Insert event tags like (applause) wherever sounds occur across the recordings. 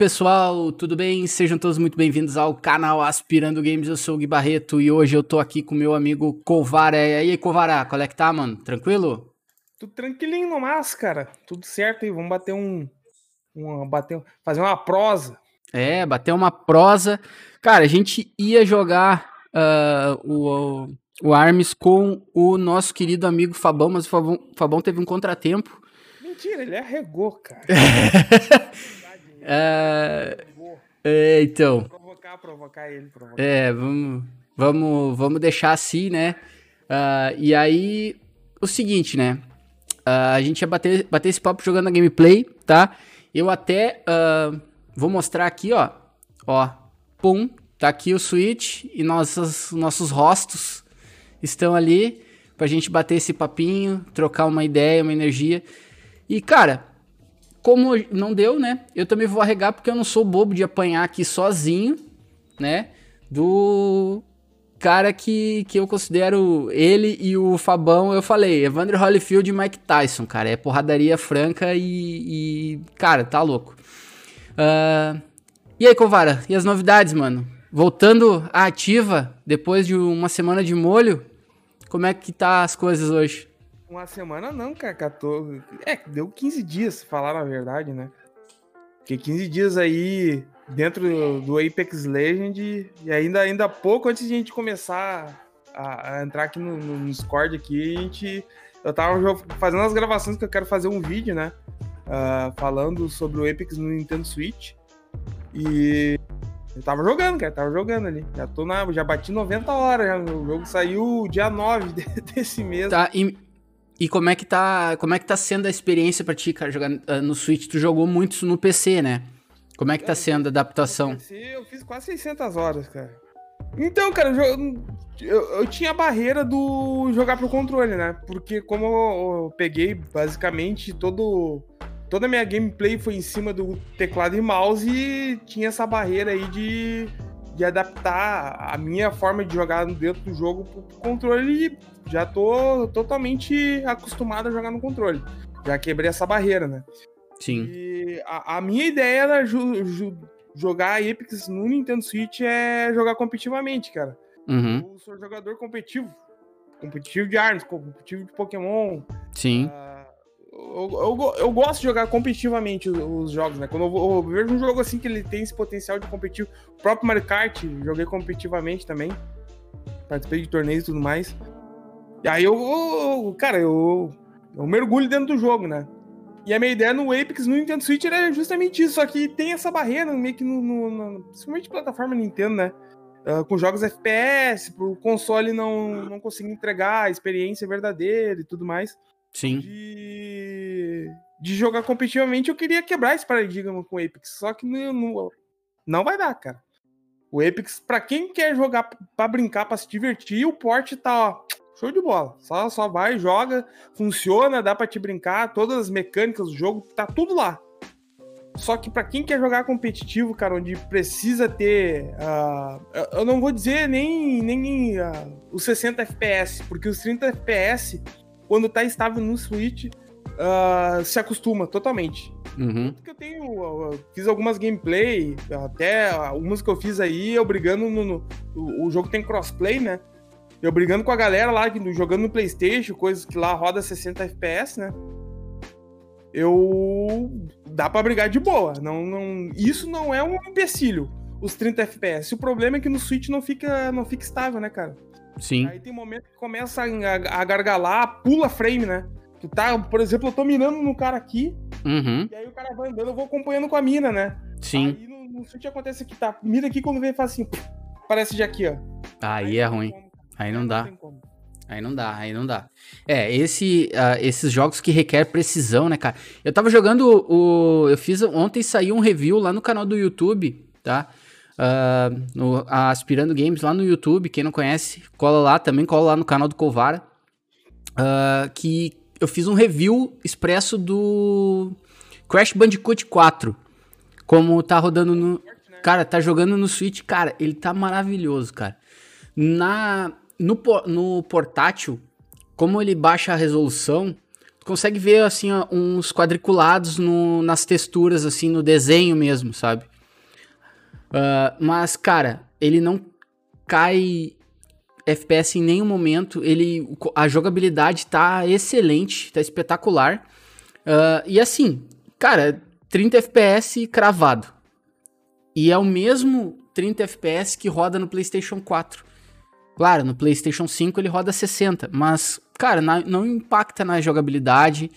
pessoal, tudo bem? Sejam todos muito bem-vindos ao canal Aspirando Games. Eu sou o Gui Barreto e hoje eu tô aqui com meu amigo Covara. E aí, Covara, qual é que tá, mano? Tranquilo? Tudo tranquilinho no mas, cara. Tudo certo aí. Vamos bater um. Uma, bater, fazer uma prosa. É, bater uma prosa. Cara, a gente ia jogar uh, o, o Arms com o nosso querido amigo Fabão, mas o Fabão, Fabão teve um contratempo. Mentira, ele arregou, cara. (laughs) É, é, então. Provocar, provocar ele. Provocar. É, vamos, vamos, vamos deixar assim, né? Uh, e aí, o seguinte, né? Uh, a gente ia bater, bater esse papo jogando a gameplay, tá? Eu até uh, vou mostrar aqui, ó. Ó, pum, tá aqui o Switch e nossos, nossos rostos estão ali pra gente bater esse papinho, trocar uma ideia, uma energia. E, cara, como não deu, né? Eu também vou arregar porque eu não sou bobo de apanhar aqui sozinho, né? Do cara que, que eu considero ele e o Fabão, eu falei, Evander Holyfield e Mike Tyson, cara. É porradaria franca e, e cara, tá louco. Uh, e aí, Covara, e as novidades, mano? Voltando à ativa, depois de uma semana de molho, como é que tá as coisas hoje? Uma semana não, cara. 14... É, deu 15 dias, falar a verdade, né? Fiquei 15 dias aí dentro do Apex Legend e ainda, ainda pouco antes de a gente começar a, a entrar aqui no, no, Discord aqui, a gente... Eu tava fazendo as gravações que eu quero fazer um vídeo, né? Uh, falando sobre o Apex no Nintendo Switch. E eu tava jogando, cara, tava jogando ali. Já tô na, já bati 90 horas, já. o jogo saiu dia 9 (laughs) desse mês. Tá, e, e como é que tá, como é que tá sendo a experiência para ti, cara, jogar uh, no Switch? Tu jogou muito no PC, né? Como é que tá sendo a adaptação? No PC eu fiz quase 600 horas, cara. Então, cara, eu, eu, eu, tinha a barreira do jogar pro controle, né? Porque como eu, eu peguei basicamente todo toda a minha gameplay foi em cima do teclado e mouse e tinha essa barreira aí de de adaptar a minha forma de jogar dentro do jogo pro controle e já tô totalmente acostumado a jogar no controle. Já quebrei essa barreira, né? Sim. E a, a minha ideia era jogar Apex no Nintendo Switch é jogar competitivamente, cara. Uhum. Eu sou jogador competitivo. Competitivo de armas, competitivo de Pokémon. Sim. Uh, eu, eu, eu, gosto de jogar competitivamente os, os jogos, né? Quando eu, eu, vejo um jogo assim que ele tem esse potencial de competitivo, o próprio Mario Kart, joguei competitivamente também. Participei de torneios e tudo mais. E aí eu, cara, eu, eu mergulho dentro do jogo, né? E a minha ideia no Apex, no Nintendo Switch, era justamente isso. Só que tem essa barreira meio que no. no, no principalmente plataforma Nintendo, né? Uh, com jogos FPS, pro console não, não conseguir entregar a experiência verdadeira e tudo mais. Sim. De, de jogar competitivamente, eu queria quebrar esse paradigma com o Apex. Só que não, não, não vai dar, cara. O Apex, pra quem quer jogar pra brincar, pra se divertir, o porte tá, ó, show de bola. Só, só vai, joga, funciona, dá pra te brincar, todas as mecânicas do jogo, tá tudo lá. Só que para quem quer jogar competitivo, cara, onde precisa ter. Uh, eu não vou dizer nem, nem uh, os 60 FPS, porque os 30 FPS quando tá estável no Switch, uh, se acostuma totalmente. Uhum. eu tenho, eu fiz algumas gameplay, até algumas que eu fiz aí, eu brigando no, no o, o, jogo tem crossplay, né? Eu brigando com a galera lá, jogando no Playstation, coisas que lá roda 60 FPS, né? Eu... dá para brigar de boa, não, não... isso não é um empecilho, os 30 FPS. O problema é que no Switch não fica, não fica estável, né, cara? Sim. Aí tem momento que começa a, a gargalar, pula frame, né? Tu tá, por exemplo, eu tô mirando no cara aqui, uhum. e aí o cara vai andando, eu vou acompanhando com a mina, né? Sim. Aí no, no Switch acontece aqui, tá? Mira aqui quando vem faz assim, parece de aqui, ó. Aí, aí é ruim. Como, aí não dá. Aí não dá, aí não dá. É, esse, uh, esses jogos que requer precisão, né, cara? Eu tava jogando o. Eu fiz. Ontem saiu um review lá no canal do YouTube, tá? Uh, no Aspirando Games lá no YouTube. Quem não conhece, cola lá também, cola lá no canal do Covara. Uh, que eu fiz um review expresso do Crash Bandicoot 4. Como tá rodando no. Cara, tá jogando no Switch, cara, ele tá maravilhoso, cara. Na, no, no portátil, como ele baixa a resolução, consegue ver assim uns quadriculados no, nas texturas, assim, no desenho mesmo, sabe? Uh, mas, cara, ele não cai FPS em nenhum momento. Ele, a jogabilidade tá excelente, tá espetacular. Uh, e assim, cara, 30 FPS cravado. E é o mesmo 30 FPS que roda no PlayStation 4. Claro, no PlayStation 5 ele roda 60, mas, cara, não impacta na jogabilidade.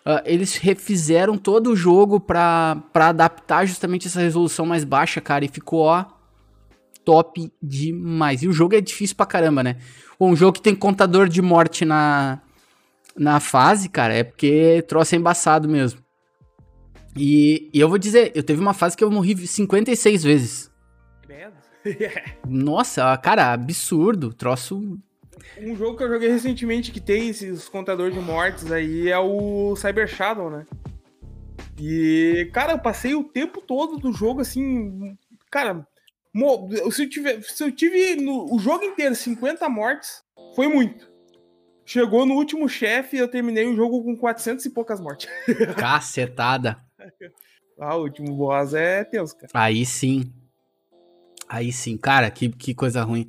Uh, eles refizeram todo o jogo para adaptar justamente essa resolução mais baixa, cara, e ficou, ó, top demais. E o jogo é difícil pra caramba, né? Um jogo que tem contador de morte na, na fase, cara, é porque troço é embaçado mesmo. E, e eu vou dizer, eu teve uma fase que eu morri 56 vezes. (laughs) Nossa, cara, absurdo. Troço. Um jogo que eu joguei recentemente que tem esses contadores de mortes aí é o Cyber Shadow, né? E, cara, eu passei o tempo todo do jogo assim. Cara, se eu, tiver, se eu tive no, o jogo inteiro 50 mortes, foi muito. Chegou no último chefe eu terminei o jogo com 400 e poucas mortes. (laughs) Cacetada. ah, o último boss é Deus, cara. Aí sim. Aí sim, cara, que, que coisa ruim.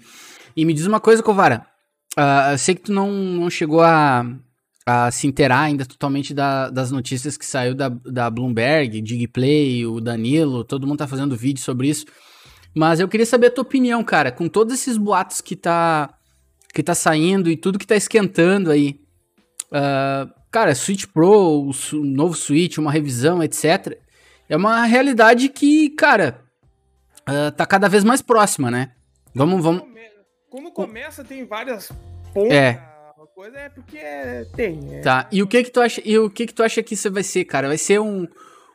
E me diz uma coisa, Covara. Uh, eu sei que tu não, não chegou a, a se inteirar ainda totalmente da, das notícias que saiu da, da Bloomberg, Digplay, o Danilo, todo mundo tá fazendo vídeo sobre isso. Mas eu queria saber a tua opinião, cara, com todos esses boatos que tá, que tá saindo e tudo que tá esquentando aí. Uh, cara, Switch Pro, o novo Switch, uma revisão, etc. É uma realidade que, cara, uh, tá cada vez mais próxima, né? Vamos, vamos. Quando começa, tem várias pontas. É. Coisa é porque tem. É... Tá. E o que que tu acha? E o que que tu acha que isso vai ser, cara? Vai ser um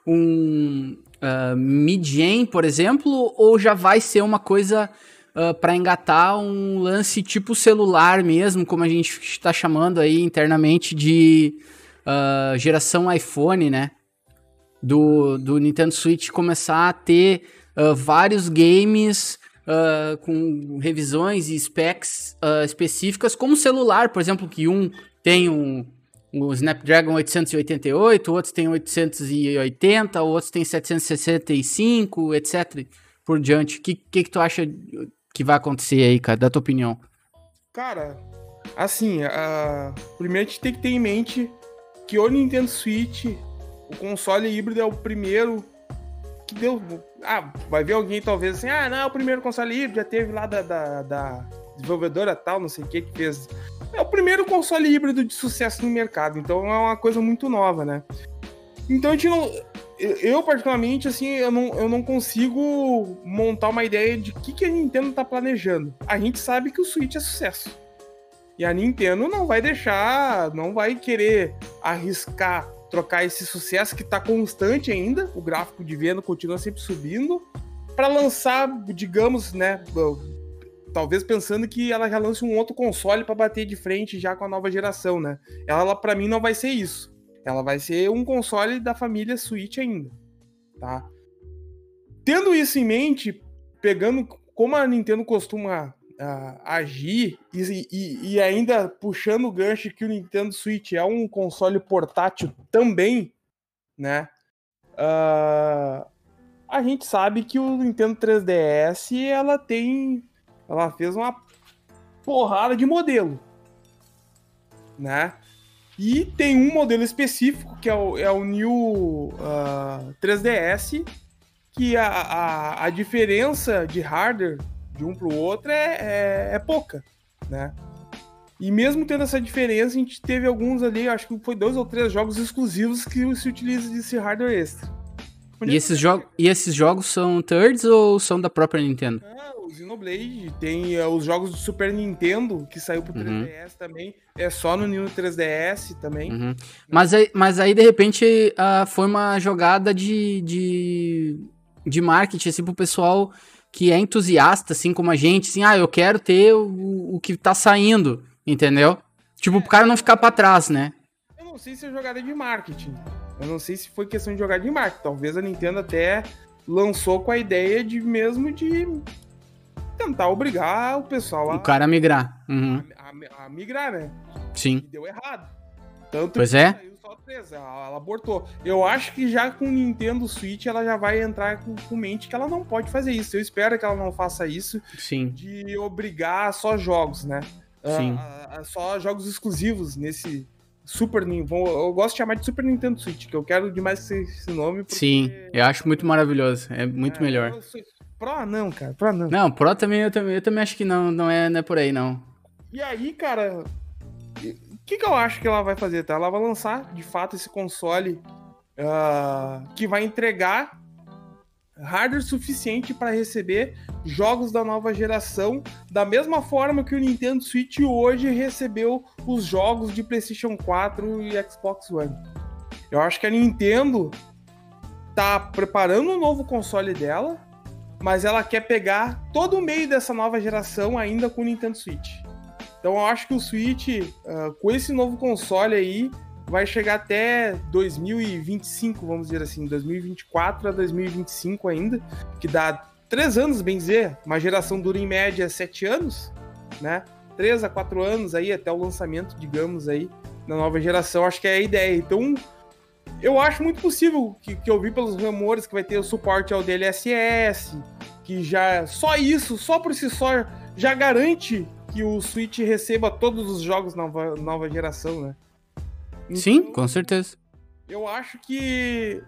um uh, mid-gen, por exemplo, ou já vai ser uma coisa uh, para engatar um lance tipo celular mesmo, como a gente está chamando aí internamente de uh, geração iPhone, né? Do, do Nintendo Switch começar a ter uh, vários games uh, com revisões e specs uh, específicas, como celular, por exemplo, que um tem um, um Snapdragon 888, outros tem 880, outros tem 765, etc. Por diante. O que, que, que tu acha que vai acontecer aí, cara? Da tua opinião. Cara, assim, uh, primeiro a gente tem que ter em mente que o Nintendo Switch, o console híbrido é o primeiro que deu. Ah, vai ver alguém talvez assim, ah, não, é o primeiro console híbrido, já teve lá da, da, da desenvolvedora tal, não sei o que, que fez. É o primeiro console híbrido de sucesso no mercado, então é uma coisa muito nova, né? Então a gente não. Eu, particularmente, assim, eu não, eu não consigo montar uma ideia de o que, que a Nintendo tá planejando. A gente sabe que o Switch é sucesso. E a Nintendo não vai deixar, não vai querer arriscar trocar esse sucesso que está constante ainda, o gráfico de venda continua sempre subindo, para lançar, digamos, né, talvez pensando que ela já lance um outro console para bater de frente já com a nova geração, né? Ela para mim não vai ser isso. Ela vai ser um console da família Switch ainda, tá? Tendo isso em mente, pegando como a Nintendo costuma uh, agir e, e, e, ainda puxando o gancho que o Nintendo Switch é um console portátil também, né? Uh, a gente sabe que o Nintendo 3DS ela tem, ela fez uma porrada de modelo, né? E tem um modelo específico que é o, é o New uh, ah, 3DS, que a, a, a diferença de hardware de um para o outro é, é, é, pouca, né? E mesmo tendo essa diferença, a gente teve alguns ali, acho que foi dois ou três jogos exclusivos que se utiliza desse hardware extra. e esses, jo e esses jogos são thirds ou são da própria Nintendo? Ah, o Xenoblade, tem uh, os jogos do Super Nintendo, que saiu pro 3DS uhum. também, é só no Nintendo 3DS também. Uhum. Mas, aí, mas aí, de repente, uh, foi uma jogada de, de, de marketing, assim, pro pessoal que é entusiasta, assim como a gente, assim, ah, eu quero ter o, o que tá saindo, entendeu? Tipo, pro cara não ficar pra trás, né? Eu não sei se é jogada de marketing. Eu não sei se foi questão de jogada de marketing. Talvez a Nintendo até lançou com a ideia de mesmo de tentar obrigar o pessoal a. O cara a migrar. Uhum. A, a, a, migrar, né? Sim. E deu errado. Tanto pois é. Ela abortou. Eu acho que já com o Nintendo Switch ela já vai entrar com, com, mente que ela não pode fazer isso. Eu espero que ela não faça isso. Sim. De obrigar só jogos, né? Sim. Uh, uh, só jogos exclusivos nesse Super Nintendo. Eu gosto de chamar de Super Nintendo Switch, que eu quero demais esse nome. Porque... Sim, eu acho muito maravilhoso. É muito é, melhor. Pro não, cara. Pro não. Não, Pro também eu, também eu também acho que não, não, é, não é por aí, não. E aí, cara, que, que eu acho que ela vai fazer? Tá? Ela vai lançar, de fato, esse console uh, que vai entregar hardware suficiente para receber jogos da nova geração, da mesma forma que o Nintendo Switch hoje recebeu os jogos de PlayStation 4 e Xbox One. Eu acho que a Nintendo tá preparando um novo console dela, mas ela quer pegar todo o meio dessa nova geração ainda com o Nintendo Switch. Então eu acho que o Switch, uh, com esse novo console aí, vai chegar até 2025, vamos dizer assim, 2024 a 2025 ainda, que dá três anos, bem dizer, uma geração dura em média sete anos, né? Três a quatro anos aí até o lançamento, digamos aí, da nova geração, acho que é a ideia. Então, eu acho muito possível que, que eu vi pelos rumores que vai ter o suporte ao DLSS, que já só isso, só por si só, já garante que o Switch receba todos os jogos nova, nova geração, né? Então, Sim, com certeza. Eu acho que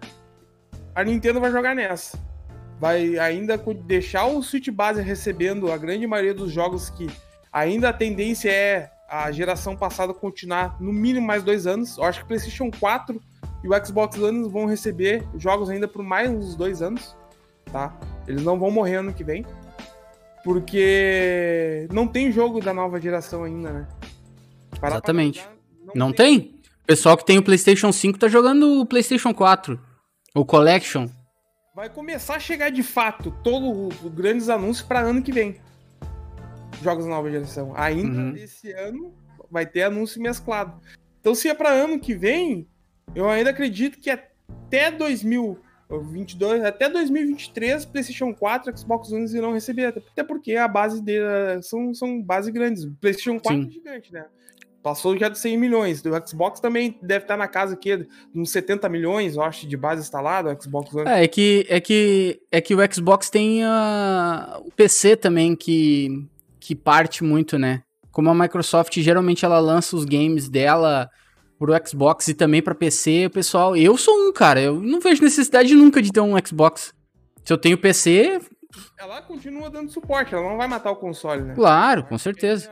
a Nintendo vai jogar nessa. Vai ainda deixar o Switch base recebendo a grande maioria dos jogos que ainda a tendência é a geração passada continuar no mínimo mais dois anos. Eu acho que o PlayStation 4 e o Xbox One vão receber jogos ainda por mais uns dois anos, tá? Eles não vão morrer ano que vem. Porque não tem jogo da nova geração ainda, né? Parar Exatamente. não, não tem. tem. O pessoal que tem o PlayStation 5 tá jogando o PlayStation 4. O Collection. Vai começar a chegar de fato todos os grandes anúncios para ano que vem. Jogos da nova geração. Ainda uhum. esse ano vai ter anúncio mesclado. Então, se é para ano que vem, eu ainda acredito que até 2000 22, até 2023, PlayStation 4, Xbox One irão receber, até porque a base dele são, são base grandes. PlayStation 4 Sim. é gigante, né? Passou já de 100 milhões. Do Xbox também deve estar na casa aqui de uns 70 milhões, eu acho, de base instalada, o Xbox One. É, é que, é que, é que o Xbox tem uh, o PC também que, que parte muito, né? Como a Microsoft geralmente ela lança os games dela pro Xbox e também para PC, pessoal, eu sou um, cara, eu não vejo necessidade nunca de ter um Xbox. Se eu tenho PC, ela continua dando suporte, ela não vai matar o console, né? Claro, com certeza.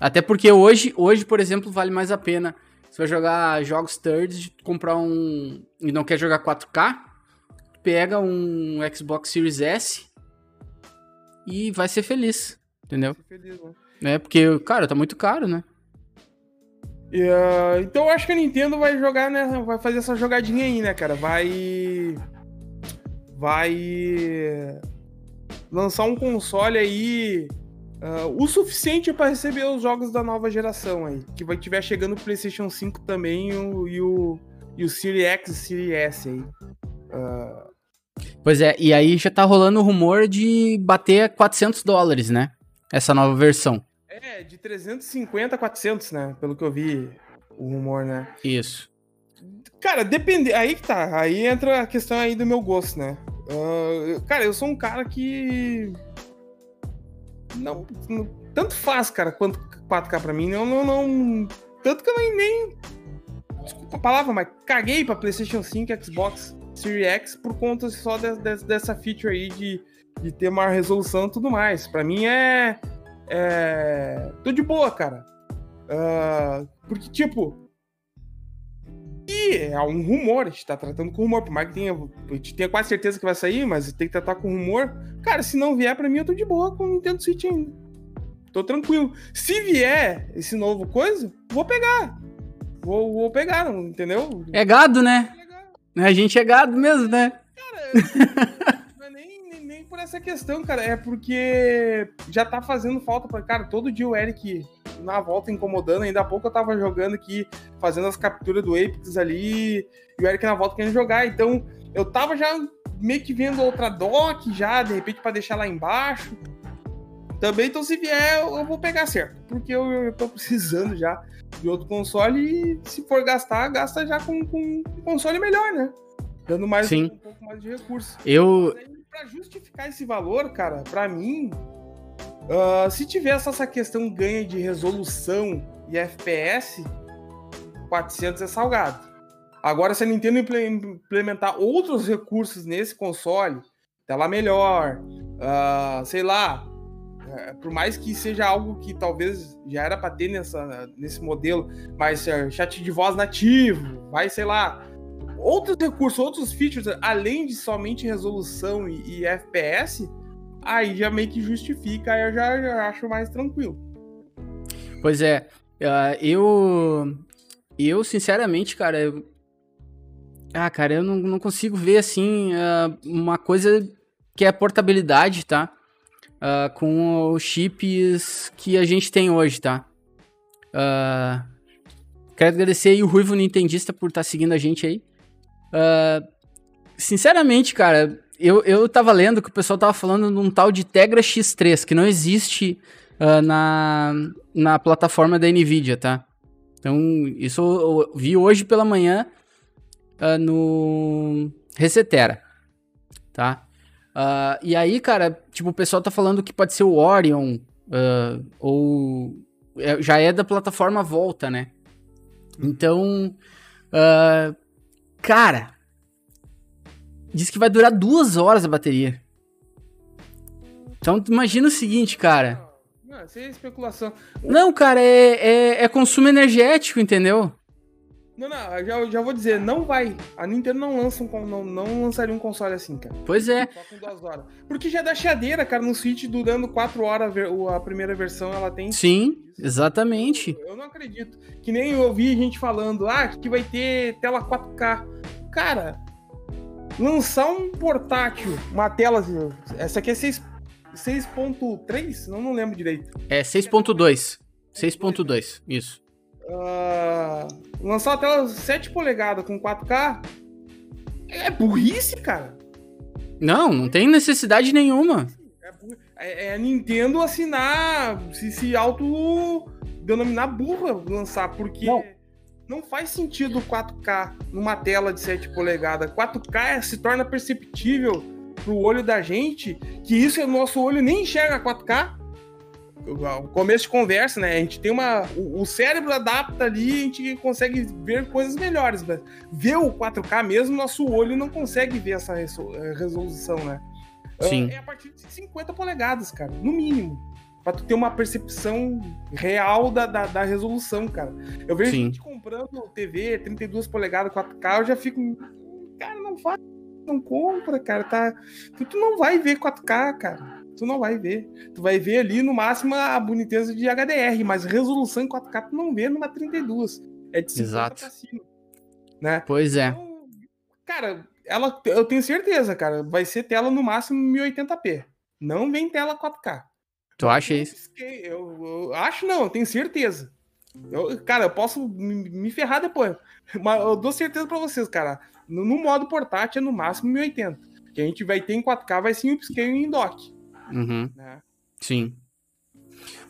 Até porque hoje, hoje, por exemplo, vale mais a pena. Se vai jogar jogos thirds, comprar um e não quer jogar 4K, pega um Xbox Series S e vai ser feliz, entendeu? Vai ser feliz, né? É, porque, cara, tá muito caro, né? E, uh, então eu acho que a Nintendo vai jogar, né? Vai fazer essa jogadinha aí, né, cara? Vai. Vai. Lançar um console aí. Uh, o suficiente para receber os jogos da nova geração aí. Que vai tiver chegando o PlayStation 5 também o, e, o, e o Series X e Series S aí. Uh... Pois é, e aí já tá rolando o rumor de bater 400 dólares, né? Essa nova versão. É, de 350 a 400, né? Pelo que eu vi o rumor, né? Isso. Cara, depende. Aí que tá. Aí entra a questão aí do meu gosto, né? Uh, cara, eu sou um cara que. Não, não, Tanto faz, cara, quanto 4K pra mim. Não, não, não. Tanto que eu nem. nem desculpa a palavra, mas caguei pra PlayStation 5 e Xbox Series X por conta só de, de, dessa feature aí de, de ter maior resolução e tudo mais. Pra mim é é, tô de boa, cara. Uh, porque, tipo. E é um rumor, a gente tá tratando com rumor. Por mais que tenha, a gente tenha quase certeza que vai sair, mas tem que tratar com rumor. Cara, se não vier pra mim, eu tô de boa com o Nintendo Switch ainda. Tô tranquilo. Se vier esse novo coisa, vou pegar. Vou, vou pegar, entendeu? É gado, né? A gente é gado mesmo, né? Cara, (laughs) por essa questão, cara. É porque já tá fazendo falta para cara. Todo dia o Eric na volta incomodando. Ainda há pouco eu tava jogando aqui, fazendo as capturas do Apex ali. E o Eric na volta querendo jogar. Então eu tava já meio que vendo outra doc já, de repente, para deixar lá embaixo. Também, então, se vier, eu vou pegar certo. Porque eu, eu tô (laughs) precisando já de outro console e se for gastar, gasta já com, com um console melhor, né? Dando mais Sim. um pouco mais de recurso. Eu. Aí, pra justificar esse valor, cara, pra mim, ah, se tivesse essa questão ganha de resolução e FPS, 400 é salgado. Agora, se a Nintendo imple- implementar outros recursos nesse console, tela melhor, ah, sei lá, eh, por mais que seja algo que talvez já era para ter nessa, nesse modelo, mas eh, chat de voz nativo, vai, sei lá, outros recursos, outros features, além de somente resolução e, e FPS, aí já meio que justifica, aí eu já, já acho mais tranquilo. Pois é. ah, eu. Eu, sinceramente, cara. eu- ah, cara, eu não, não consigo ver, assim, ah, uma coisa que é portabilidade, tá? Ah, com os chips que a gente tem hoje, tá? Ah, quero agradecer aí o Ruivo Nintendista por estar seguindo a gente aí. Ah, sinceramente, cara, eu, eu tava lendo que o pessoal tava falando de um tal de Tegra X3, que não existe ah, na, na plataforma da NVIDIA, tá? Então, isso eu, vi hoje pela manhã ah, no Resetera, tá? Ah, e aí, cara, tipo, o pessoal tá falando que pode ser o Orion, ou é- já é da plataforma Volta, né? Então, cara, diz que vai durar duas horas a bateria. Então, imagina o seguinte, cara. Não, isso aí é especulação. Não, cara, é, é, é consumo energético, entendeu? Não, não, eu já, eu já vou dizer, não vai. A Nintendo não lança um, não, não lançaria um console assim, cara. Pois é. Só com duas horas. Porque já dá chiadeira, cara, no Switch durando quatro horas a primeira versão, ela tem. Sim, exatamente. Eu não acredito. Que nem eu ouvi gente falando, ah, que vai ter tela 4K. Cara, lançar um portátil, uma tela. Essa aqui é 6 6.3? Não, não lembro direito. É 6.2. 6.2, isso. Ah, lançar uma tela 7 polegadas com 4K é burrice, cara. Não, não tem necessidade nenhuma. É, é- é a Nintendo assinar, se, se auto-denominar burra lançar, porque Não. não. faz sentido 4K numa tela de 7 polegadas. 4K se torna perceptível pro olho da gente, que isso, o nosso olho nem enxerga 4K. O começo de conversa, né? A gente tem uma. O, o cérebro adapta ali, a gente consegue ver coisas melhores, mas ver o 4K mesmo, nosso olho não consegue ver essa eh, resolução, né? Sim. É a partir de 50 polegadas, cara, no mínimo. Pra tu ter uma percepção real da, da, da resolução, cara. Eu vejo Sim. gente comprando TV 32 polegadas 4K, eu já fico. Cara, não faz, não compra, cara. Tá, tu, tu não vai ver 4K, cara. Tu não vai ver. Tu vai ver ali no máximo a boniteza de HDR, mas resolução em 4K tu não vê numa 32. É de 50 Exato. pra cima. Né? Pois é. Então, cara, ela, eu tenho certeza, cara, vai ser tela no máximo 1080p. Não vem tela 4K. Tu acha Eu isso? pisquei, Eu, eu acho não, eu tenho certeza. Eu- cara, eu posso me, ferrar depois. Mas eu dou certeza pra vocês, cara. No, no modo portátil é no máximo 1080. Que a gente vai ter em 4K, vai ser em upscale em dock. Uhum, Né? sim.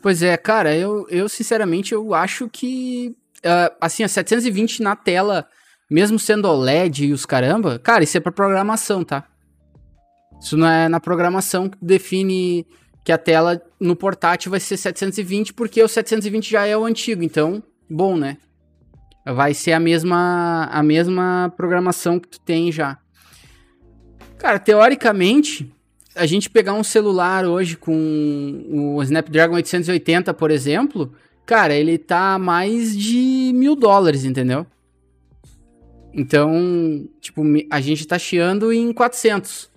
Pois é, cara, eu, eu sinceramente eu acho que ah, assim, a 720 na tela, mesmo sendo OLED e os caramba, cara, isso é pra programação, tá? Isso não é na programação que define que a tela no portátil vai ser 720, porque o 720 já é o antigo, então, bom, né? Vai ser a mesma a mesma programação que tu tem já. Cara, teoricamente, a gente pegar um celular hoje com o Snapdragon 880, por exemplo, cara, ele tá a mais de mil dólares, entendeu? Então, tipo, a gente tá chiando em 400,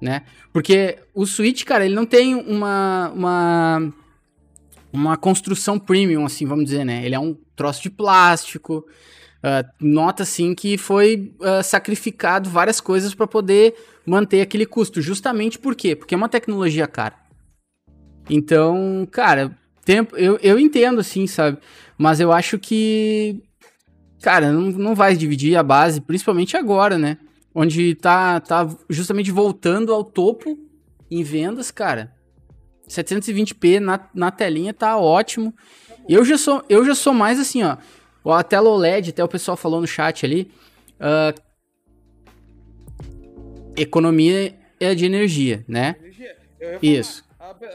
né? Porque o Switch, cara, ele não tem uma, uma, uma construção premium, assim, vamos dizer, né? Ele é um troço de plástico, ah, nota, assim, que foi ah, sacrificado várias coisas para poder manter aquele custo. Justamente por quê? Porque é uma tecnologia cara. Então, cara, tempo, eu, eu entendo, assim, sabe? Mas eu acho que, cara, não, não vai dividir a base, principalmente agora, né? Onde tá, tá justamente voltando ao topo em vendas, cara. 720p na, na telinha tá ótimo. Eu já sou, eu já sou mais assim, ó. A tela OLED, até o pessoal falou no chat ali. Uh, economia é de energia, né? Energia. Isso.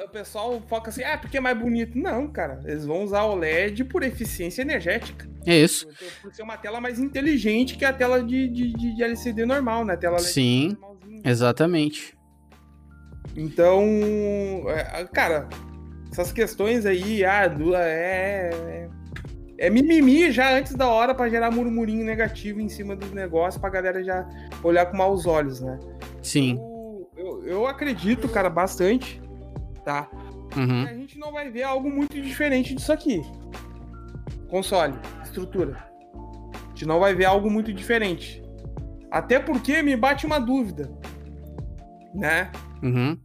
O pessoal foca assim, ah, porque é mais bonito. Não, cara. Eles vão usar o LED por eficiência energética. É isso. Por ser uma tela mais inteligente que a tela de, de, de LCD normal, né? Tela LED Sim, exatamente. Então, é, cara, essas questões aí, ah, é, é, é mimimi já antes da hora para gerar murmurinho negativo em cima dos negócios pra galera já olhar com maus olhos, né? Sim. Eu, eu, eu acredito, cara, bastante, tá? Uhum. a gente não vai ver algo muito diferente disso aqui. Console, estrutura. A gente não vai ver algo muito diferente. Até porque me bate uma dúvida, né? Uhum.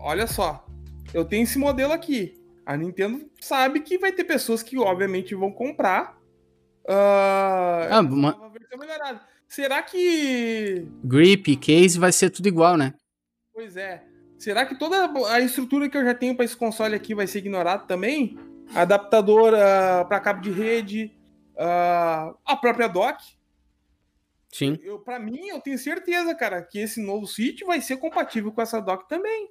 Olha só, eu tenho esse modelo aqui. A Nintendo sabe que vai ter pessoas que, obviamente, vão comprar. Uh, ah, uma... Será que. Grip, case vai ser tudo igual, né? Pois é. Será que toda a estrutura que eu já tenho para esse console aqui vai ser ignorada também? Adaptador uh, para cabo de rede, uh, a própria dock. Sim. Eu, para mim, eu tenho certeza, cara, que esse novo Switch vai ser compatível com essa dock também.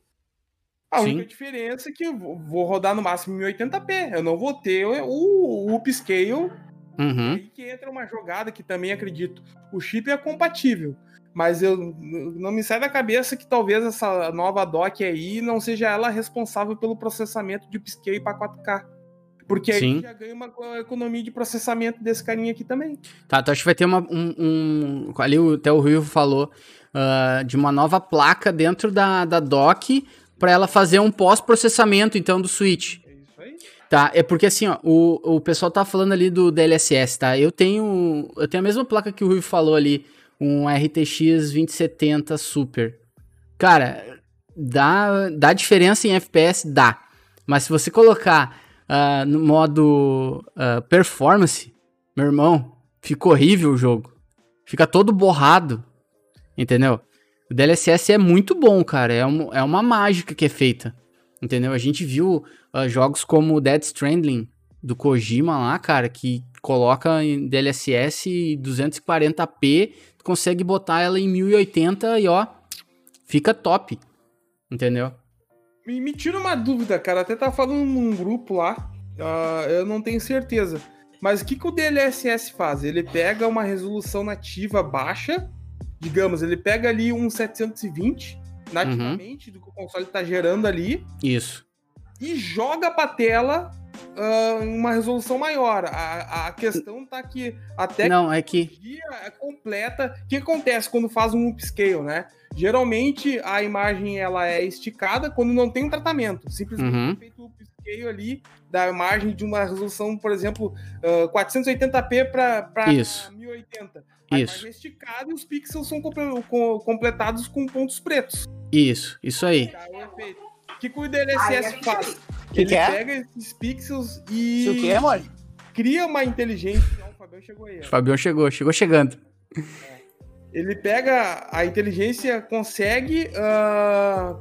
A Sim. única diferença é que eu vou rodar no máximo 1080p. Eu não vou ter o, o upscale. Uhum. Aí que entra uma jogada que também acredito. O chip é compatível. Mas eu não me sai da cabeça que talvez essa nova dock aí não seja ela responsável pelo processamento de upscale para 4K. Porque aí Sim. já ganha uma economia de processamento desse carinha aqui também. Tá, então acho que vai ter uma, um, um. Ali até o Rio falou uh, de uma nova placa dentro da, da dock para ela fazer um pós-processamento, então, do switch. É isso aí. Tá, é porque assim, ó, o, o pessoal tá falando ali do DLSS, tá? Eu tenho, eu tenho a mesma placa que o Rui falou ali, um RTX 2070 Super. Cara, dá, dá diferença em FPS? Dá. Mas se você colocar uh, no modo uh, performance, meu irmão, fica horrível o jogo. Fica todo borrado. Entendeu? O DLSS é muito bom, cara. É, um, é uma mágica que é feita. Entendeu? A gente viu uh, jogos como Dead Stranding do Kojima lá, cara, que coloca em DLSS 240p, consegue botar ela em 1080 e ó, fica top. Entendeu? Me, me tira uma dúvida, cara. Até tá falando num grupo lá. Uh, eu não tenho certeza. Mas o que, que o DLSS faz? Ele pega uma resolução nativa baixa digamos, ele pega ali um 720 nativamente uhum. do que o console está gerando ali. Isso. E joga para tela uh, uma resolução maior. A, a questão tá que até não é que é completa. O que acontece quando faz um upscale, né? Geralmente a imagem ela é esticada quando não tem um tratamento. Simplesmente uhum. feito o upscale ali da imagem de uma resolução, por exemplo, uh, 480p para 1080. A isso. é esticada e os pixels são completados com pontos pretos. Isso, isso aí. Tá, o que, que o DLSS é faz? Que ele que é? pega esses pixels e. Isso o que é, mano? Cria uma inteligência. Não, o Fabião chegou aí. O Fabião chegou, chegou chegando. É. Ele pega a inteligência, consegue uh,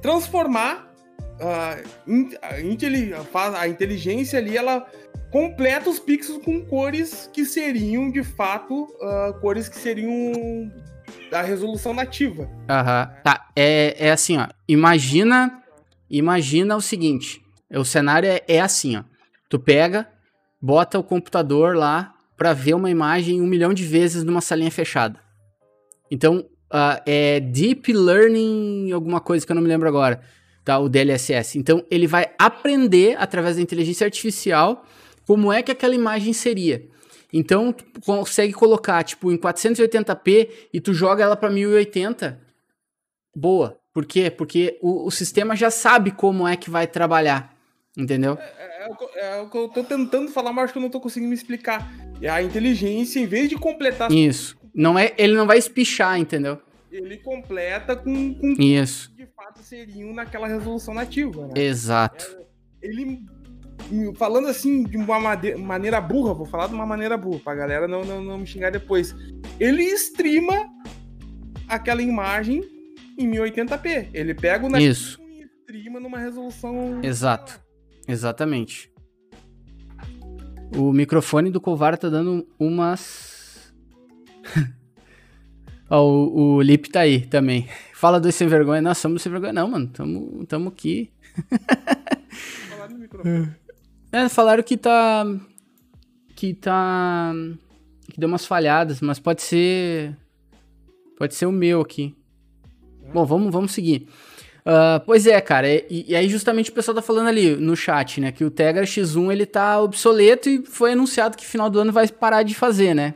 transformar uh, in, a, a inteligência ali, ela completa os pixels com cores que seriam, de fato, uh, cores que seriam da resolução nativa. Aham. Tá, é, é assim, ó. Imagina, imagina o seguinte. O cenário é, é assim, ó. Tu pega, bota o computador lá para ver uma imagem um milhão de vezes numa salinha fechada. Então, uh, é Deep Learning, alguma coisa que eu não me lembro agora, tá? O DLSS. Então, ele vai aprender através da inteligência artificial como é que aquela imagem seria. Então, tu consegue colocar, tipo, em 480p e tu joga ela para 1080. Boa. Por quê? Porque o, o, sistema já sabe como é que vai trabalhar. Entendeu? É, é, é, é, o que eu tô tentando falar, mas acho que eu não tô conseguindo me explicar. É a inteligência, em vez de completar. Isso. Não é, ele não vai espichar, entendeu? Ele completa com, com Isso. que de fato seriam naquela resolução nativa. Né? Exato. É, ele falando assim de uma maneira burra, vou falar de uma maneira burra, pra galera não, não, não me xingar depois. Ele streama aquela imagem em 1080p. Ele pega o Isso. chegando numa resolução. Exato. Exatamente. O microfone do Covar tá dando umas. (laughs) Ó, o, o Lip tá aí também. Fala dois sem vergonha. Nós somos sem vergonha, não, mano. Tamo, tamo aqui. Falaram no microfone. (laughs) É, falaram que tá. Que tá. Que deu umas falhadas, mas pode ser. Pode ser o meu aqui. Bom, vamos, vamos seguir. Uh, pois é, cara, e, e, aí justamente o pessoal tá falando ali no chat, né, que o Tegra X1 ele tá obsoleto e foi anunciado que final do ano vai parar de fazer, né?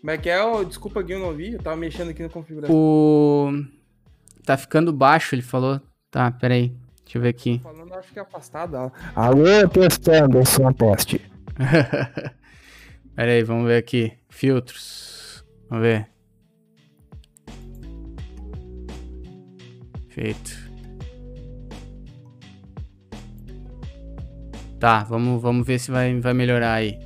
Como é que é? Oh, desculpa, Gui, eu não vi, eu tava mexendo aqui no configuração. O... Tá ficando baixo, ele falou. Tá, peraí, deixa eu ver aqui. Que é afastado. Alô, testando, som teste. (laughs) peraí, vamos ver aqui. Filtros. Vamos ver. Perfeito. Tá, vamos, vamos ver se vai, vai melhorar aí.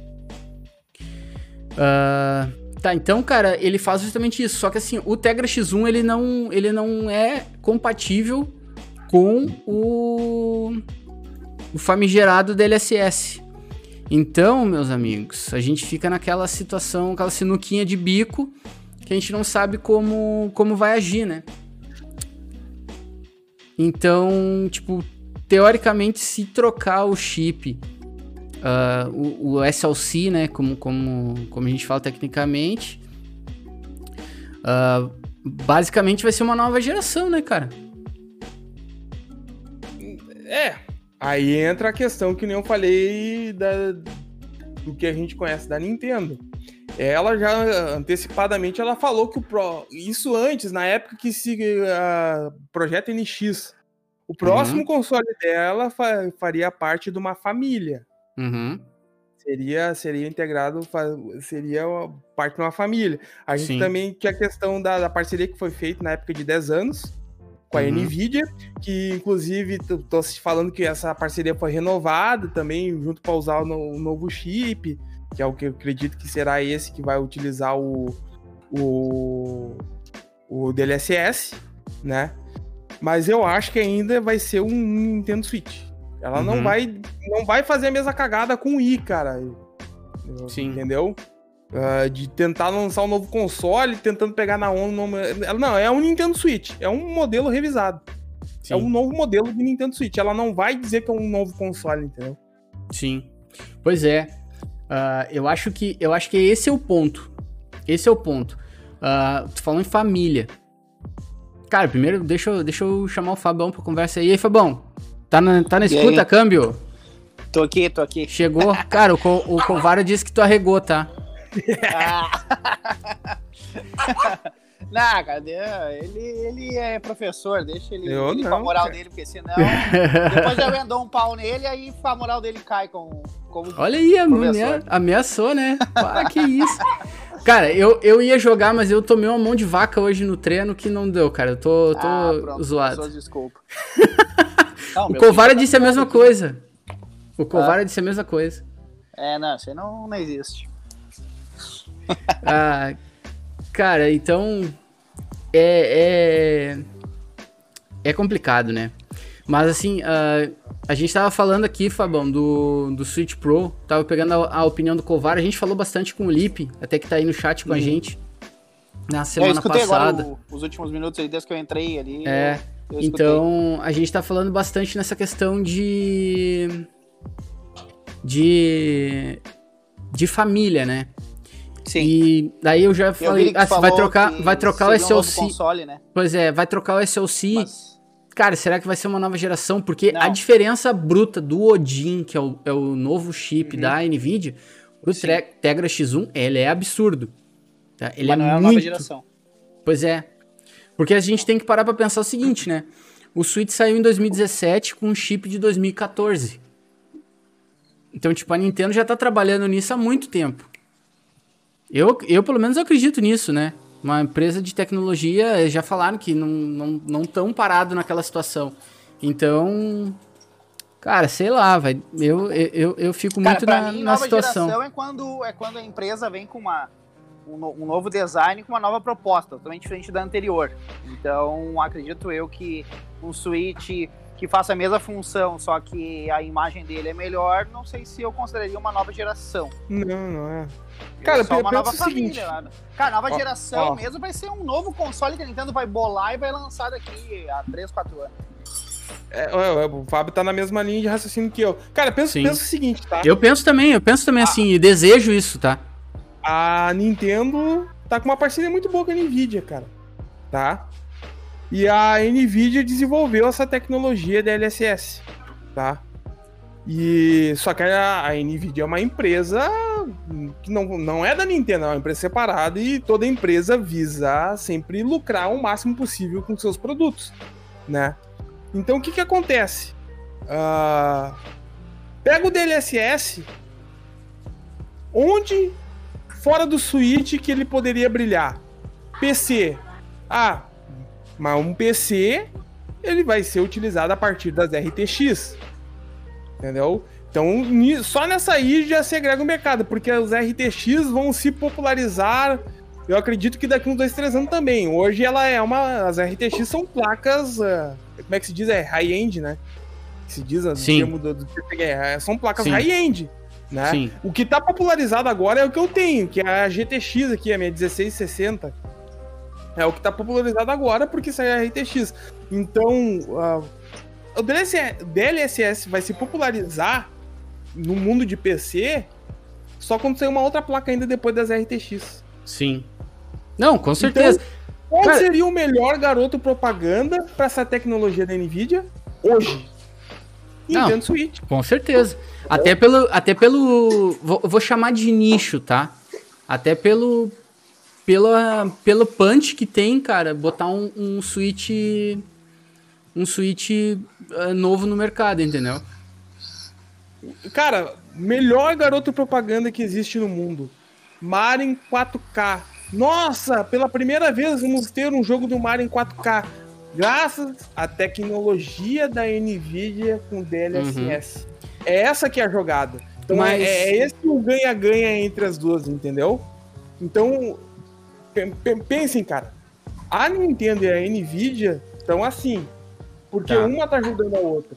Uh, tá, então, cara, ele faz justamente isso. Só que assim, o Tegra X1 ele não, ele não é compatível com o, o famigerado DLSS. Então, meus amigos, a gente fica naquela situação, aquela sinuquinha de bico que a gente não sabe como, como vai agir, né? Então, tipo, teoricamente, se trocar o chip, uh, o, o, SLC, né, como, como, como a gente fala tecnicamente, uh, basicamente vai ser uma nova geração, né, cara? É, aí entra a questão que nem eu falei da, do que a gente conhece da Nintendo ela já antecipadamente ela falou que o Pro, isso antes, na época que se uh, projeto NX, o próximo uhum. console dela fa, faria parte de uma família. Uhum. Seria, seria integrado, seria parte de uma família. A gente Sim. também tinha a questão da, da, parceria que foi feita na época de 10 anos com a uhum. Nvidia, que inclusive tô falando que essa parceria foi renovada também, junto para usar o, no, o novo chip que é o que eu acredito que será esse que vai utilizar o, o, o DLSS, né? Mas eu acho que ainda vai ser um Nintendo Switch. Ela uhum. não vai não vai fazer a mesma cagada com o i, cara. Sim. Entendeu? Uh, de tentar lançar um novo console, tentando pegar na onda. Não, é um Nintendo Switch. É um modelo revisado. Sim. É um novo modelo de Nintendo Switch. Ela não vai dizer que é um novo console, entendeu? Sim. Pois é. Uh, eu acho que eu acho que esse é o ponto. Esse é o ponto. Uh, tu falou em família. Cara, primeiro deixa eu, deixa eu chamar o Fabão pra conversa aí. E aí, Fabão? Tá na, tá na escuta, câmbio? Tô aqui, tô aqui. Chegou? (laughs) Cara, o, o Covara disse que tu arregou, tá? Ah. (laughs) Não, cara, ele, ele é professor, deixa ele, eu ele não, com a moral cara. dele, porque senão depois eu dou um pau nele, aí a moral dele cai com, como Olha aí, amea, ameaçou, né? Ah, que isso. Cara, eu, eu ia jogar, mas eu tomei uma mão de vaca hoje no treino que não deu, cara. Eu tô, tô ah, pronto, zoado. Desculpa. (laughs) não, o Covara disse a mesma coisa. O Covara ah. disse a mesma coisa. É, não, isso aí não, não existe. (laughs) ah, cara, então é, é, é complicado, né? Mas assim, uh, a gente tava falando aqui, Fabão, do, do Switch Pro, tava pegando a, a, opinião do Covar, a gente falou bastante com o Lipe, até que tá aí no chat com uhum. a gente na semana eu passada. Agora o, os últimos minutos aí, desde que eu entrei ali. É, eu, eu então a gente tá falando bastante nessa questão de. de. de família, né? Sim. E daí eu já falei, eu ah, vai trocar, vai trocar o SLC. Um console, né? Pois é, vai trocar o SLC. Mas... Cara, será que vai ser uma nova geração? Porque Não. a diferença bruta do Odin, que é o, é o novo chip uhum. da Nvidia, pro Sim. Tegra X1, ele é absurdo. Tá? Ele Mas é, não é muito... nova geração. Pois é. Porque a gente tem que parar pra pensar o seguinte, né? O Switch saiu em 2017 com um chip de 2014. Então, tipo, a Nintendo já tá trabalhando nisso há muito tempo. Eu, eu pelo menos acredito nisso, né? Uma empresa de tecnologia já falaram que não estão não, não parado naquela situação. Então, cara, sei lá, vai, eu, eu, eu fico cara, muito na, mim, na situação. é quando, é quando a empresa vem com uma, um, no- um novo design com uma nova proposta, totalmente diferente da anterior. Então, acredito eu que um Switch que faça a mesma função, só que a imagem dele é melhor, não sei se eu consideraria uma nova geração. Não, não é. É Cara, só pe- uma nova o seguinte. família. né? Cara, nova Ó, geração ó. mesmo vai ser um novo console que a Nintendo vai bolar e vai lançar daqui a 3, 4 anos. É, é, é, o Fábio tá na mesma linha de raciocínio que eu. Cara, pensa, Sim. pensa o seguinte, tá? Eu penso também, eu penso também assim, e desejo isso, tá? A Nintendo tá com uma parceria muito boa com a Nvidia, cara. Tá? E a Nvidia desenvolveu essa tecnologia DLSS, tá? E só que a, a Nvidia é uma empresa que não, não é da Nintendo, é uma empresa separada e toda empresa visa sempre lucrar o máximo possível com seus produtos, né? Então o que que acontece? Ah, pega o DLSS, onde fora do Switch que ele poderia brilhar? PC. Ah, mas um PC ele vai ser utilizado a partir das RTX. Entendeu? Então, só nessa aí já se agrega o mercado, porque os RTX vão se popularizar. Eu acredito que daqui uns dois, três anos também. Hoje ela é uma. As RTX são placas. ah, como é que se diz? É high-end, né? Que se diz, o Sim. termo do, do é, São placas high-end. Né? Sim. O que tá popularizado agora é o que eu tenho, que é a GTX aqui, a minha 1660. É o que tá popularizado agora, porque isso aí é RTX. Então, ah, o DLSS, DLSS vai se popularizar no mundo de PC só quando sair uma outra placa ainda depois das RTX. Sim. Não, com certeza. Qual Cara- seria o melhor garoto propaganda para essa tecnologia da Nvidia hoje? Não. Nintendo Switch. Com certeza. Até pelo. Até pelo. Vou, vou chamar de nicho, tá? Até pelo. Pela, pelo punch que tem, cara, botar um, um Switch. Um Switch eh, novo no mercado, entendeu? Cara, melhor garoto propaganda que existe no mundo. Mario em 4K. Nossa, pela primeira vez vamos ter um jogo do Mario em 4K. Graças à tecnologia da Nvidia com DLSS. É essa que é a jogada. Então Mas- é, é esse o ganha-ganha entre as duas, entendeu? Então, pe- pe- pensem, cara. A Nintendo e a Nvidia estão assim. Porque Tá. uma tá ajudando a outra.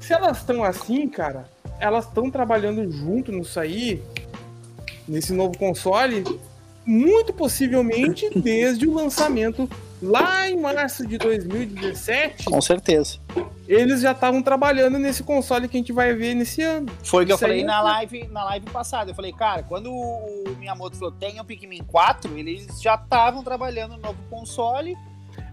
Se elas estão assim, cara, elas estão trabalhando junto nisso aí, nesse novo console, muito possivelmente (laughs) desde o lançamento lá em março de 2017, Com certeza. eles já estavam trabalhando nesse console que a gente vai ver nesse ano. Foi o que eu falei é na live, na live passada. Eu falei, cara, quando o Miyamoto falou tem o Pikmin 4, eles já estavam trabalhando no novo console.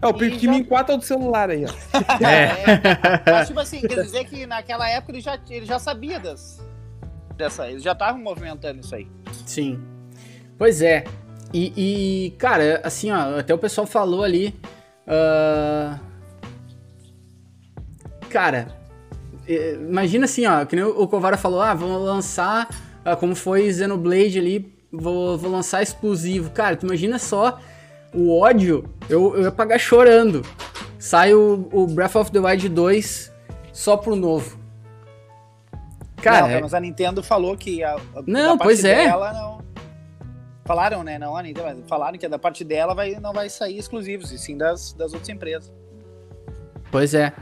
É, o E Pikmin já- 4 é do celular aí, ó. É. (laughs) Mas, tipo assim, quer dizer que naquela época ele já, ele já sabia das, dessa. Eles já estavam movimentando isso aí. Sim. Pois é. E, e, cara, assim, ó, até o pessoal falou ali. ah, Cara, eh, imagina assim, ó, que nem o Kovara falou, ah, vamos lançar, ah, como foi Xenoblade ali, vou, vou lançar exclusivo. Cara, tu imagina só o ódio, eu, eu ia pagar chorando. Sai o, o Breath of the Wild 2 só pro novo. Cara, não, é- mas a Nintendo falou que a, a- Não, da parte pois é. dela não. Falaram, né? Não a Nintendo, mas falaram que da parte dela vai, não vai sair exclusivos, e sim das, das outras empresas. pois é.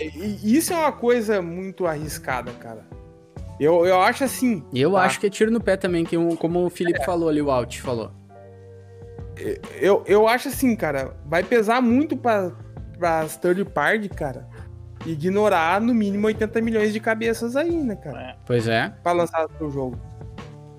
E isso é uma coisa muito arriscada, cara. Eu, eu acho assim. Eu tá? acho que é tiro no pé também, que um- como o Felipe falou ali, o Alt falou. Eu, eu acho assim, cara, vai pesar muito pra, pras third party, cara, ignorar no mínimo 80 milhões de cabeças aí, né, cara? É. Pois é. Pra lançar o jogo,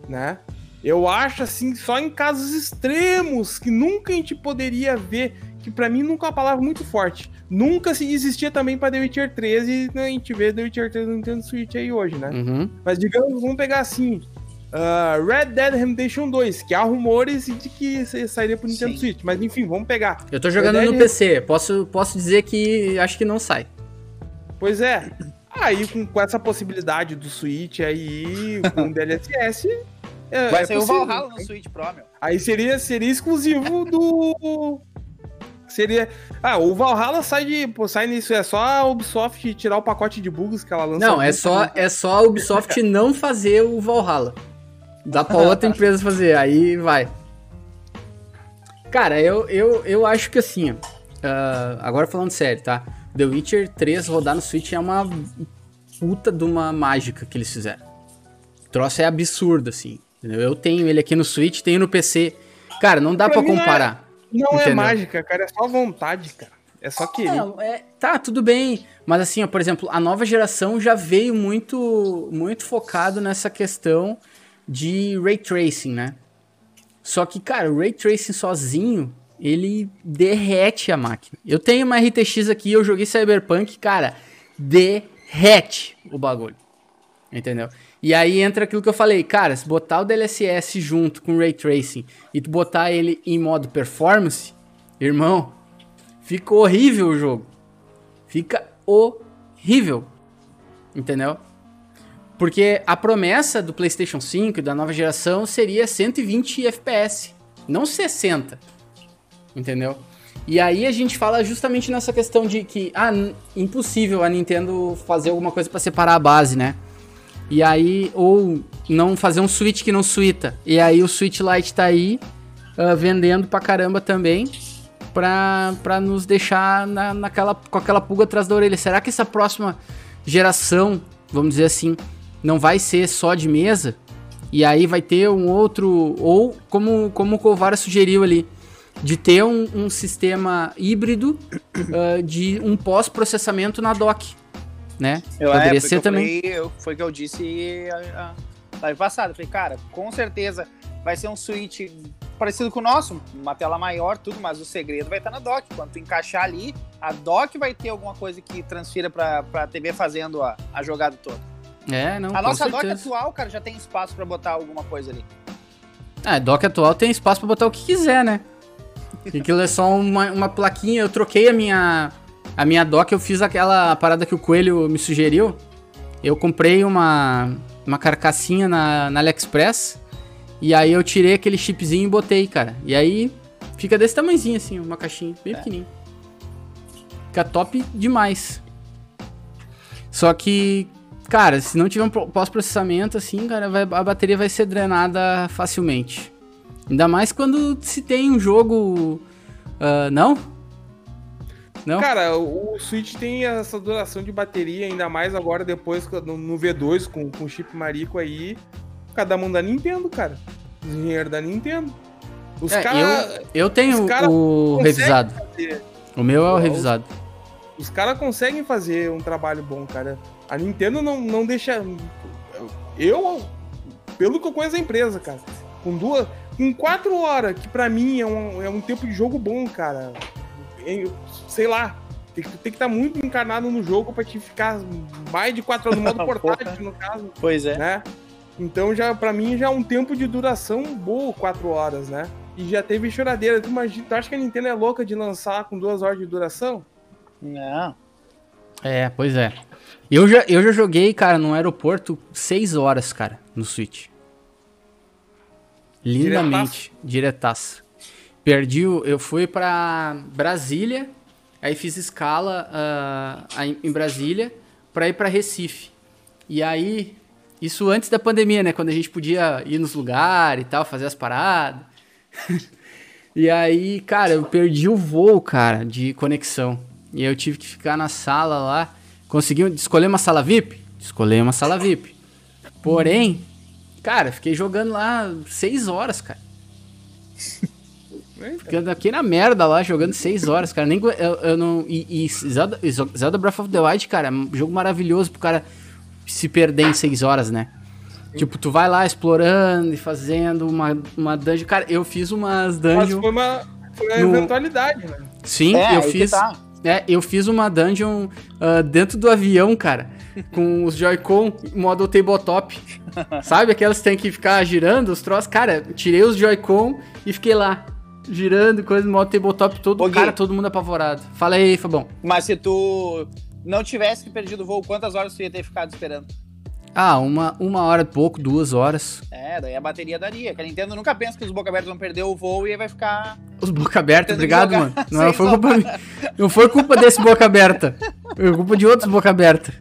né? Eu acho assim, só em casos extremos que nunca a gente poderia ver, que pra mim nunca é uma palavra muito forte. Nunca se existia também pra The Witcher 13, né, a gente vê The Witcher 3 no Nintendo Switch aí hoje, né? Uhum. Mas digamos, vamos pegar assim. Ah, Red Dead Redemption 2, que há rumores de que sa- sairia pro Nintendo Sim. Switch, mas enfim, vamos pegar. Eu tô jogando Verdade. no PC. Posso, posso dizer que acho que não sai. Pois é. Aí com, com essa possibilidade do Switch aí, com DLSS. (laughs) É, Vai é sair o. Valhalla no Switch Pro, meu. Aí seria, seria exclusivo do. (laughs) Seria. Ah, o Valhalla sai de. Pô, sai nisso. É só a Ubisoft tirar o pacote de bugs que ela lança. Não, é só, é só a Ubisoft (laughs) não fazer o Valhalla. Dá pra outra (laughs) empresa fazer, aí vai. Cara, eu, eu, eu acho que assim, uh, agora falando sério, tá? The Witcher 3 rodar no Switch é uma puta de uma mágica que eles fizeram. O troço é absurdo, assim. Entendeu? Eu tenho ele aqui no Switch, tenho no PC. Cara, não dá pra, pra comparar. Não, é, não é mágica, cara, é só vontade, cara. É só querer. Não, é, tá, tudo bem. Mas assim, ó, por exemplo, a nova geração já veio muito, muito focado nessa questão de ray tracing, né? Só que, cara, o ray tracing sozinho, ele derrete a máquina. Eu tenho uma RTX aqui, eu joguei Cyberpunk, cara, derrete o bagulho. Entendeu? E aí entra aquilo que eu falei, cara, se botar o DLSS junto com o ray tracing e tu botar ele em modo performance, irmão, Fica horrível o jogo. Fica horrível. Entendeu? Porque a promessa do PlayStation 5 e da nova geração seria 120 FPS, não 60. Entendeu? E aí a gente fala justamente nessa questão de que ah, impossível a Nintendo fazer alguma coisa para separar a base, né? E aí ou não fazer um Switch que não suíta. E aí o Switch Lite tá aí uh, vendendo pra caramba também para nos deixar na, naquela, com aquela pulga atrás da orelha. Será que essa próxima geração, vamos dizer assim, não vai ser só de mesa? E aí vai ter um outro, ou como, como o Covara sugeriu ali, de ter um, um sistema híbrido uh, (coughs) de um pós-processamento na dock, né? Eu, Poderia é, ser também. Falei, foi o que eu disse a, a live passada. Falei, cara, com certeza vai ser um switch parecido com o nosso, uma tela maior, tudo, mas o segredo vai estar na dock. Quando tu encaixar ali, a dock vai ter alguma coisa que transfira para a TV fazendo a, a jogada toda. É, não. A nossa certeza. dock atual, cara, já tem espaço para botar alguma coisa ali. Ah, a dock atual tem espaço para botar o que quiser, né? Aquilo é só uma, uma plaquinha. Eu troquei a minha a minha dock, eu fiz aquela parada que o Coelho me sugeriu. Eu comprei uma, uma carcassinha na, na AliExpress e aí eu tirei aquele chipzinho e botei, cara. E aí fica desse tamanhozinho assim, uma caixinha, bem é. pequenininha. Fica top demais. Só que, cara, se não tiver um pós-processamento assim, cara, vai, a bateria vai ser drenada facilmente. Ainda mais quando se tem um jogo. Uh, não? Não? Cara, o Switch tem essa duração de bateria, ainda mais agora depois no V2 com, com chip marico aí cada mão da Nintendo, cara. Os engenheiros da Nintendo. Os é, cara, eu, eu tenho o revisado. Fazer. O meu é o revisado. Os, os caras conseguem fazer um trabalho bom, cara. A Nintendo não, não deixa. Eu, pelo que eu conheço a empresa, cara, com duas. Com quatro horas, que pra mim é um, é um tempo de jogo bom, cara. Sei lá, tem que, tem que estar tá muito encarnado no jogo pra te ficar mais de quatro horas no modo (laughs) portátil, no caso. Pois é. Né? Então, já para mim, já é um tempo de duração boa, 4 horas, né? E já teve choradeira. Tu, imagina, tu acha que a Nintendo é louca de lançar com 2 horas de duração? Não. É, pois é. Eu já, eu já joguei, cara, no aeroporto 6 horas, cara, no Switch. Lindamente. Diretaço. Perdi o, Eu fui pra Brasília, aí fiz escala uh, em Brasília pra ir pra Recife. E aí isso antes da pandemia, né? Quando a gente podia ir nos lugares e tal, fazer as paradas. (laughs) e aí, cara, eu perdi o voo, cara, de conexão. E eu tive que ficar na sala lá. Consegui escolher uma sala VIP? Escolher uma sala VIP. Porém, cara, fiquei jogando lá seis horas, cara. Ficando aqui na merda lá, jogando seis horas, cara. Nem, eu, eu não. E, e Zelda, Zelda Breath of the Wild, cara, é um jogo maravilhoso pro cara se perder em seis horas, né? Sim. Tipo, tu vai lá explorando e fazendo uma, uma dungeon. Cara, eu fiz umas dungeons. Mas foi uma, foi uma no... eventualidade, né? Sim, é, eu fiz. Tá. É, eu fiz uma dungeon uh, dentro do avião, cara. com os Joy-Con modo tabletop. (laughs) Sabe? Aquelas que tem que ficar girando os troços. Cara, tirei os Joy-Con e fiquei lá. Girando, coisa no modo tabletop todo. Ô, cara, todo mundo apavorado. Fala aí, Fabão. Mas se tu não tivesse perdido o voo, quantas horas tu ia ter ficado esperando? Ah, uma, uma hora e pouco, duas horas. É, daí a bateria daria. Que a Nintendo nunca pensa que os boca abertos vão perder o voo e aí vai ficar. Os boca abertos, obrigado, mano. (laughs) Não foi, culpa, não foi culpa desse boca aberta. Foi culpa de outros boca aberta.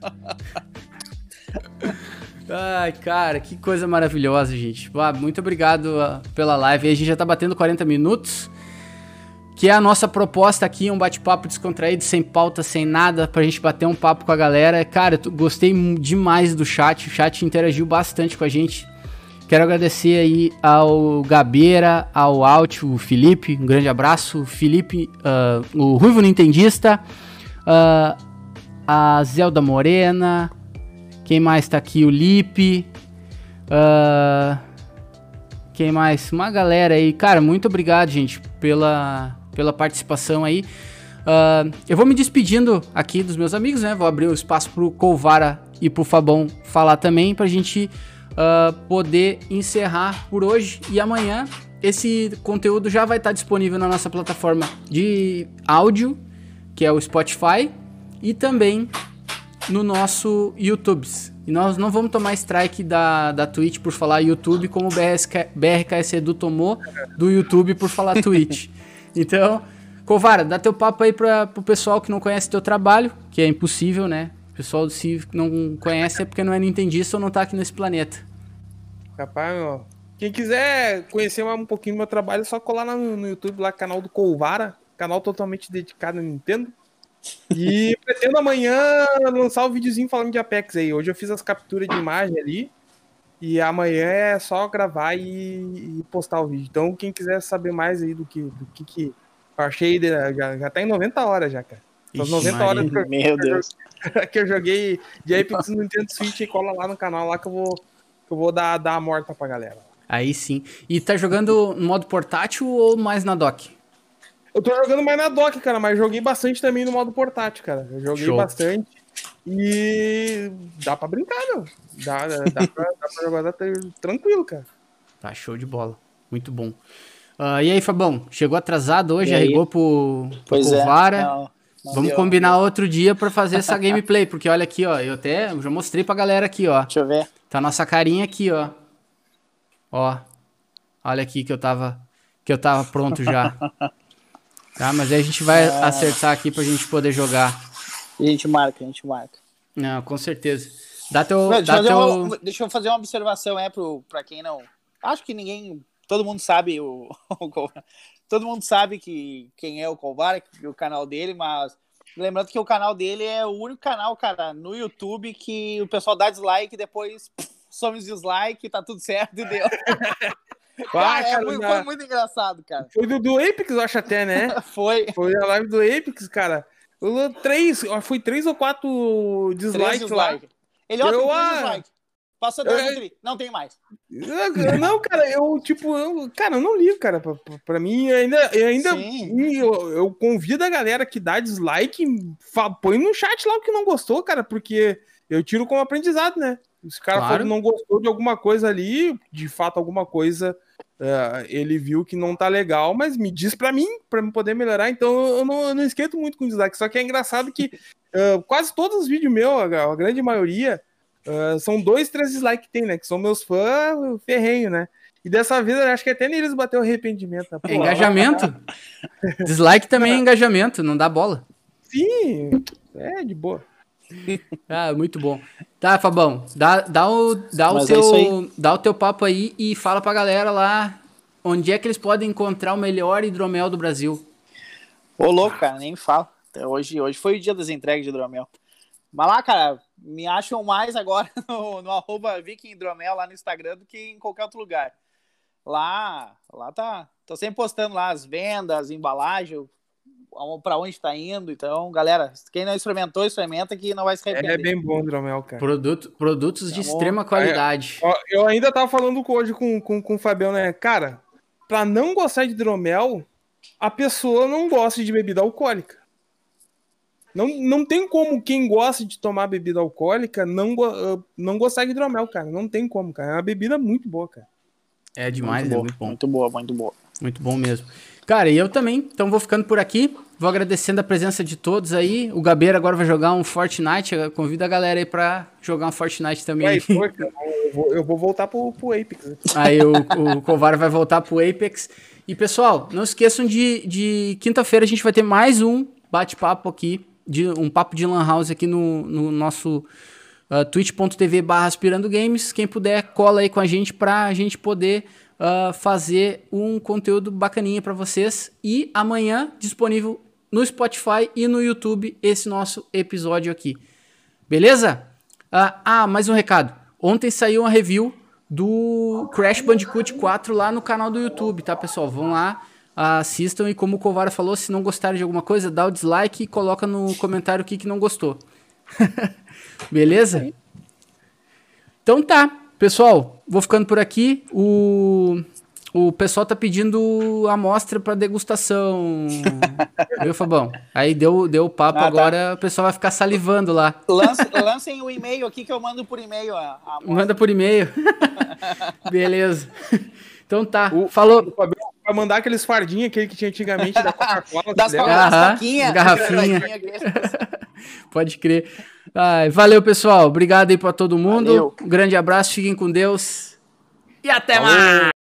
Ai, cara, que coisa maravilhosa, gente. Ah, muito obrigado ah, pela live. A gente já tá batendo 40 minutos. Que é a nossa proposta aqui, um bate-papo descontraído, sem pauta, sem nada, pra gente bater um papo com a galera. Cara, eu gostei demais do chat, o chat interagiu bastante com a gente. Quero agradecer aí ao Gabeira, ao Alt, o Felipe, um grande abraço. Felipe, uh, o Ruivo Nintendista, uh, a Zelda Morena, quem mais tá aqui? O Lipe, uh, quem mais? Uma galera aí. Cara, muito obrigado, gente, pela, pela participação aí. Uh, eu vou me despedindo aqui dos meus amigos, né? Vou abrir o espaço pro Colvara e pro Fabão falar também pra gente uh, poder encerrar por hoje e amanhã. Esse conteúdo já vai estar disponível na nossa plataforma de áudio, que é o Spotify, e também no nosso YouTube. E nós não vamos tomar strike da, da Twitch por falar YouTube, como o BRK, BRKS Edu tomou do YouTube por falar Twitch. (laughs) Então, Covara, dá teu papo aí para pro pessoal que não conhece teu trabalho, que é impossível, né? O pessoal se não conhece é porque não é nintendista ou não tá aqui nesse planeta. Rapaz, ó, quem quiser conhecer um pouquinho do meu trabalho, é só colar no, no YouTube lá, canal do Colvara, canal totalmente dedicado a Nintendo. E (laughs) pretendo amanhã lançar o um videozinho falando de Apex aí. Hoje eu fiz as capturas de imagem ali. E amanhã é só gravar e, e, postar o vídeo. Então, quem quiser saber mais aí do que, do que, que eu achei, já, já tá em 90 horas já, cara. Ixi, 90 horas que eu, (laughs) meu Deus. (laughs) que eu joguei de Apex no Nintendo Switch e cola lá no canal lá que eu vou, que eu vou dar, dar a morta pra galera. Aí sim. E tá jogando no modo portátil ou mais na dock? Eu tô jogando mais na dock, cara, mas joguei bastante também no modo portátil, cara. Eu joguei Show. bastante. E dá pra brincar, meu. Dá, dá, pra, dá pra jogar tranquilo, cara. Tá show de bola. Muito bom. Uh, e aí, Fabão? Chegou atrasado hoje, arregou pro, pro pois Covara. É, não, não Vamos deu, combinar não. outro dia para fazer essa gameplay, porque olha aqui, ó. Eu até já mostrei pra galera aqui, ó. Deixa eu ver. Tá nossa carinha aqui, ó. Ó. Olha aqui que eu tava que eu tava pronto já. (laughs) tá, mas aí a gente vai é... acertar aqui pra gente poder jogar. A gente marca, a gente marca. Não, com certeza. Dá teu. Não, dá teu... Uma, deixa eu fazer uma observação, é, pro, pra quem não. Acho que ninguém. Todo mundo sabe o. (laughs) todo mundo sabe que quem é o Colvar, o canal dele, mas. Lembrando que o canal dele é o único canal, cara, no YouTube que o pessoal dá dislike e depois some os dislike, tá tudo certo e deu. (laughs) (laughs) Ah, cara, é, foi, muito engraçado, cara. Foi do, do Apex, eu acho até, né? foi. Foi a live do Apex, cara. Eu, três, foi três ou quatro dislikes dislike. lá. Ele, ó, eu, ah, dislike. Passou dois, eu, não tem mais. Não, cara, eu, tipo, eu, cara, eu não ligo, cara. Pra, pra mim, ainda, eu ainda eu, eu, convido a galera que dá dislike, põe no chat lá o que não gostou, cara, porque eu tiro como aprendizado, né? Se o cara claro. não gostou de alguma coisa ali, de fato, alguma coisa Uh, ele viu que não tá legal, mas me diz para mim, para me poder melhorar. Então eu não, eu não esquento muito com dislike. Só que é engraçado que uh, (laughs) quase todos os vídeos meus, a, grande maioria, uh, são dois, três dislikes que tem, né? Que são meus fãs ferrenho, né? E dessa vez eu acho que até neles bateu arrependimento. Né? É engajamento. (laughs) dislike também é engajamento, não dá bola. Sim, é de boa. (laughs) ah, muito bom. Tá, Fabão, dá, dá, o, dá, o é teu, é dá o teu papo aí e fala pra galera lá onde é que eles podem encontrar o melhor hidromel do Brasil. Ô, louco, cara, nem fala. Hoje, hoje foi o dia das entregas de hidromel. Mas lá, cara, me acham mais agora (laughs) no, no arroba Viking Hidromel lá no Instagram do que em qualquer outro lugar. Lá, lá tá. Tô sempre postando lá as vendas, embalagem, para onde está indo. Então, galera, quem não experimentou, experimenta que não vai se arrepender. É bem bom, hidromel, cara. Produto, produtos de tá extrema qualidade. É, eu ainda tava falando hoje com, com, com o Fabião, né? Cara, para não gostar de hidromel, a pessoa não gosta de bebida alcoólica. Não, não tem como quem gosta de tomar bebida alcoólica não, não gostar de hidromel, cara. Não tem como, cara. É uma bebida muito boa, cara. É demais, muito é boa, muito bom. Muito boa, muito boa. Muito bom mesmo. Cara, e eu também, então vou ficando por aqui. Vou agradecendo a presença de todos aí. O Gabeira agora vai jogar um Fortnite. Convido a galera aí pra jogar um Fortnite também. Aí, eu, vou, eu vou voltar pro, pro Apex. Aí o, o Kovar vai voltar pro Apex. E pessoal, não esqueçam de, de quinta-feira a gente vai ter mais um bate-papo aqui, de, um papo de Lan House aqui no, no nosso uh, twitch.tv barra aspirando games. Quem puder, cola aí com a gente pra gente poder uh, fazer um conteúdo bacaninha para vocês. E amanhã disponível no Spotify e no YouTube esse nosso episódio aqui. Beleza? Uh, ah, mais um recado. Ontem saiu uma review do Crash Bandicoot 4 lá no canal do YouTube, tá, pessoal? Vão lá, assistam e como o Covara falou, se não gostaram de alguma coisa, dá o dislike e coloca no comentário o que, que não gostou. (laughs) Beleza? Então tá, pessoal, vou ficando por aqui. O o pessoal tá pedindo amostra para degustação. (laughs) Viu, Fabão? Aí deu, deu o papo, ah, tá. agora o pessoal vai ficar salivando lá. Lance, (laughs) lancem o e-mail aqui que eu mando por e-mail a, a Manda por e-mail. (laughs) Beleza. Então tá. O, Falou. O Fabio vai mandar aqueles fardinhos, aquele que tinha antigamente da Coca-Cola. das garrafinhas. Garrafinha. Pode crer. Ai, valeu, pessoal. Obrigado aí para todo mundo. Valeu. Um grande abraço, fiquem com Deus. E até Valeu. mais!